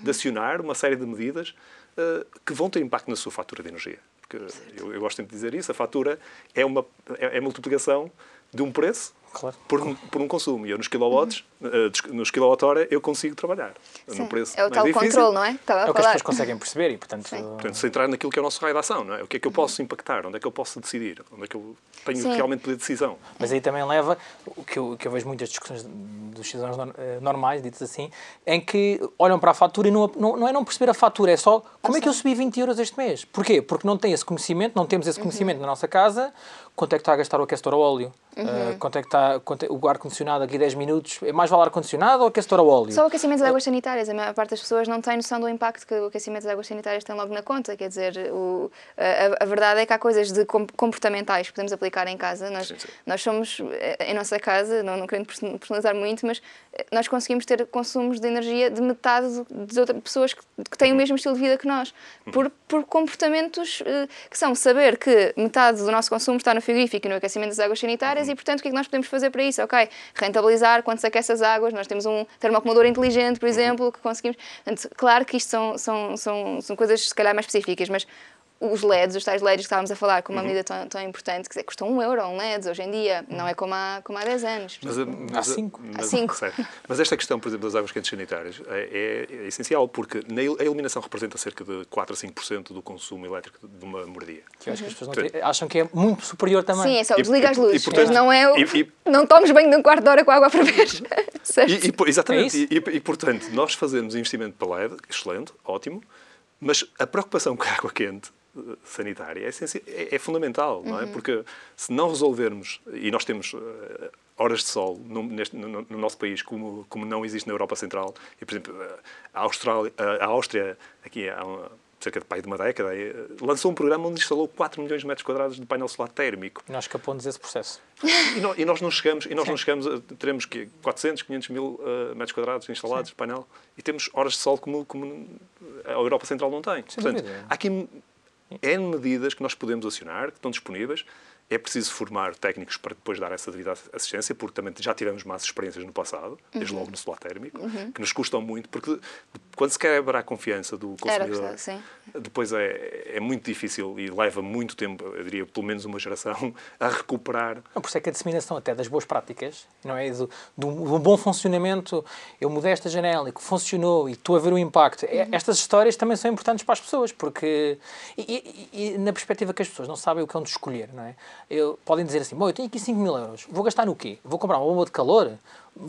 de acionar uma série de medidas uh, que vão ter impacto na sua fatura de energia. Porque eu, eu, gosto sempre de dizer isso, a fatura é uma é, é multiplicação de um preço
Claro.
por, por um consumo. E eu nos kilowatts, uh, nos kilowatt-hora, eu consigo trabalhar
Sim.
no preço
É o tal
difícil.
controle, não é? Estava
É o que as pessoas conseguem perceber e, portanto,
Portanto, se entrar naquilo que é o nosso raio de ação, não é? O que é que eu posso impactar? Onde é que eu posso decidir? Onde é que eu tenho
Sim.
realmente poder de decisão?
Mas aí também leva, o que eu, que eu vejo muitas discussões dos cidadãos eh, normais, ditos assim, em que olham para a fatura e não, não, não é não perceber a fatura, é só como é que eu subi 20 euros este mês? Porquê? Porque não tem esse conhecimento, não temos esse conhecimento na nossa casa, quanto é que está a gastar o aquecedor a óleo? Eh, quanto é que está quanto é- o ar-condicionado aqui 10 minutos? É mais vale ar-condicionado ou aquecedor a óleo?
Só o aquecimento de águas sanitárias. A maior parte das pessoas não tem noção do impacto que o aquecimento de águas sanitárias tem logo na conta. Quer dizer, o- a, a verdade é que há coisas de com- comportamentais que podemos aplicar em casa. Nós,
Sim, sim.
nós somos, eh, em nossa casa, não, não querendo person- personalizar muito, mas eh, nós conseguimos ter consumos de energia de metade de outras pessoas que, que têm o mesmo estilo de vida que nós. Por, por comportamentos eh, que são saber que metade do nosso consumo está no frigorífico e no aquecimento das águas sanitárias e, portanto, o que é que nós podemos fazer para isso? Ok, rentabilizar quando se aquece as águas. Nós temos um termoacumulador inteligente, por exemplo, que conseguimos. Portanto, claro que isto são, são, são, são coisas, se calhar, mais específicas, mas os LEDs, os tais LEDs que estávamos a falar, com uma medida tão, tão importante, que custam um euro um LED hoje em dia, não é como há, como há 10 anos.
Mas, a-
cinco.
mas-
Há cinco.
certo. Mas esta questão, por exemplo, das águas quentes sanitárias é, é- é essencial, porque na a eliminação representa cerca de 4 a 5% do consumo elétrico de uma moradia.
Que eu acho que as pessoas têm- acham que é muito superior também.
Sim, é só desliga as
e- e,
luzes,
portanto,
mas não é o.
e- e-
Não tomes banho de um quarto de hora com água a ferver. certo?
E, e, exatamente.
É
e, e- portanto, nós fazemos investimento para LED, excelente, ótimo, mas a preocupação com a água quente eh, sanitária é, é- é fundamental, não
Uhum.
é? Porque se não resolvermos, e nós temos eh, horas de sol no, neste- no- no nosso país como, como não existe na Europa Central, e, por exemplo, eh, a, Austrália, a, a Áustria, aqui há uma- cerca de, pai, de uma década, eh, lançou um programa onde instalou 4 milhões de metros quadrados de painel solar térmico.
E nós escapamos desse processo.
E, nó- e nós não chegamos, e nós não chegamos a, teremos que 400, 500 mil eh, metros quadrados instalados de painel e temos horas de sol como, como a Europa Central não tem.
Sem
Portanto,
dúvida.
há aqui N medidas que nós podemos acionar, que estão disponíveis. É preciso formar técnicos para depois dar essa devida assistência, porque também já tivemos más experiências no passado, desde
Uhum.
logo no solar térmico, que nos custam muito, porque quando se quebra a confiança do consumidor, depois é, é muito difícil e leva muito tempo, eu diria pelo menos uma geração, a recuperar
Não, por isso é que a disseminação até das boas práticas, não é? Do, do, do bom funcionamento, eu mudei esta janela e que funcionou e estou a ver o impacto. É- Estas histórias também são importantes para as pessoas, porque. E, e- e na perspectiva que as pessoas não sabem o que é de escolher, não é? Eu, podem dizer assim: bom, eu tenho aqui 5 mil euros, vou gastar no quê? Vou comprar uma bomba de calor?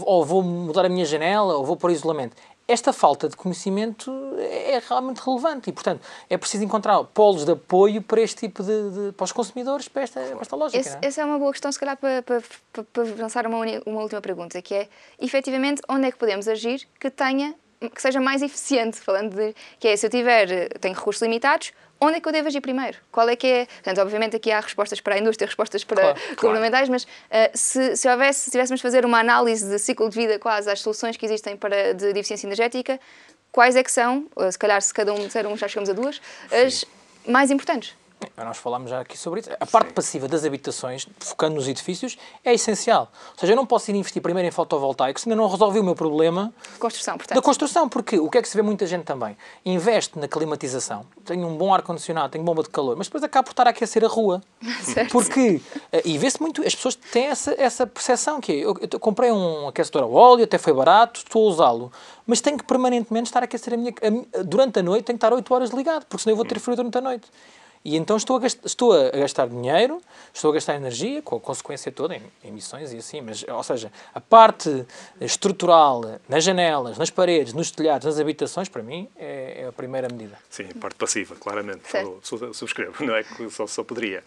Ou vou mudar a minha janela? Ou vou pôr isolamento? Esta falta de conhecimento é realmente relevante e, portanto, é preciso encontrar polos de apoio para este tipo de. de- para os consumidores, para esta, para esta lógica.
Esse-
é?
essa é uma boa questão, se calhar, para, para, para, lançar uma, uma última pergunta, que é, efetivamente, onde é que podemos agir que tenha, que seja mais eficiente, falando de, que é, se eu tiver, eh, tenho recursos limitados, onde é que eu devo agir primeiro? Qual é que é, portanto, obviamente aqui há respostas para a indústria, respostas para
Claro,
governamentais, mas eh, se, se houvesse, se tivéssemos de fazer uma análise de ciclo de vida quase às soluções que existem para, de, de eficiência energética, quais é que são, ou se calhar se cada um disser um, já chegamos a duas, as mais importantes?
Nós falámos já aqui sobre isso. A parte passiva das habitações, focando nos edifícios, é essencial. Ou seja, eu não posso ir investir primeiro em fotovoltaicos se ainda não resolvi o meu problema
Construção, portanto.
da construção. Porque o que é que se vê muita gente também? Investe na climatização, tenho um bom ar-condicionado, tenho bomba de calor, mas depois acaba por estar a aquecer a rua.
Certo.
Porque, eh, e vê-se muito, as pessoas têm essa, essa percepção que é, eu, eu comprei um aquecedor a óleo, até foi barato, estou a usá-lo, mas tenho que permanentemente estar a aquecer a minha, a durante a noite, tenho que estar 8 horas ligado, porque senão eu vou ter frio durante a noite. E então estou a, gastar, estou a gastar dinheiro, estou a gastar energia, com a consequência toda, em emissões e assim, mas, ou seja, a parte estrutural, nas janelas, nas paredes, nos telhados, nas habitações, para mim, é, é a primeira medida.
Sim, a parte passiva, claramente. Eu su- subscrevo, não é que só, só poderia.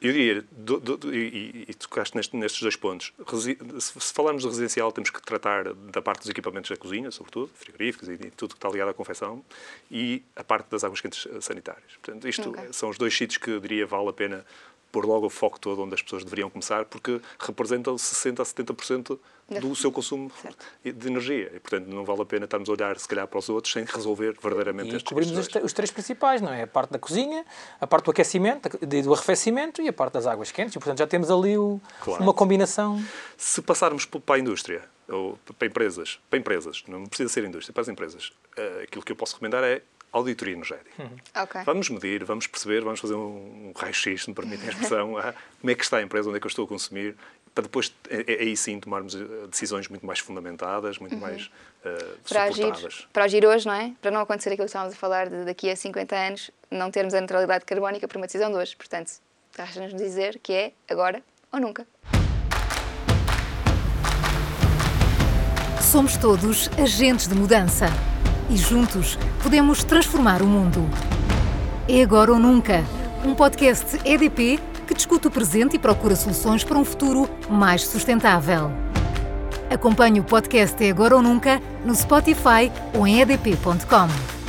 Eu diria, do, do, e, e, tocaste neste, nestes dois pontos. Resi se, se falarmos de residencial, temos que tratar da parte dos equipamentos da cozinha, sobretudo, frigoríficos e, e tudo que está ligado à confecção, e a parte das águas quentes sanitárias. Portanto, isto okay. são os dois sítios que eu diria vale a pena pôr logo o foco todo onde as pessoas deveriam começar, porque representam 60% a 70% do seu consumo certo. de energia. E, portanto, não vale a pena estarmos a olhar, se calhar, para os outros sem resolver verdadeiramente
e estes cobrimos os, os, três principais, não é? A parte da cozinha, a parte do aquecimento, do arrefecimento e a parte das águas quentes. E, portanto, já temos ali o, claro. uma combinação.
Se passarmos para a indústria, ou para empresas, para empresas, não precisa ser indústria, para as empresas, eh, aquilo que eu posso recomendar é auditoria energética.
Uhum. Okay.
Vamos medir, vamos perceber, vamos fazer um, um raio-x, se me permitem a expressão, a, como é que está a empresa, onde é que eu estou a consumir, para depois, é, é, aí sim, tomarmos eh, decisões muito mais fundamentadas, muito uhum. mais uh,
para
suportadas.
Agir, para agir hoje, não é? Para não acontecer aquilo que estávamos a falar de daqui a 50 anos, não termos a neutralidade carbónica por uma decisão de hoje. Portanto, resta-nos dizer que é agora ou nunca.
Somos todos agentes de mudança e juntos podemos transformar o mundo. É agora ou nunca. Um podcast EDP que discute o presente e procura soluções para um futuro mais sustentável. Acompanhe o podcast É Agora ou Nunca no Spotify ou em edp.com.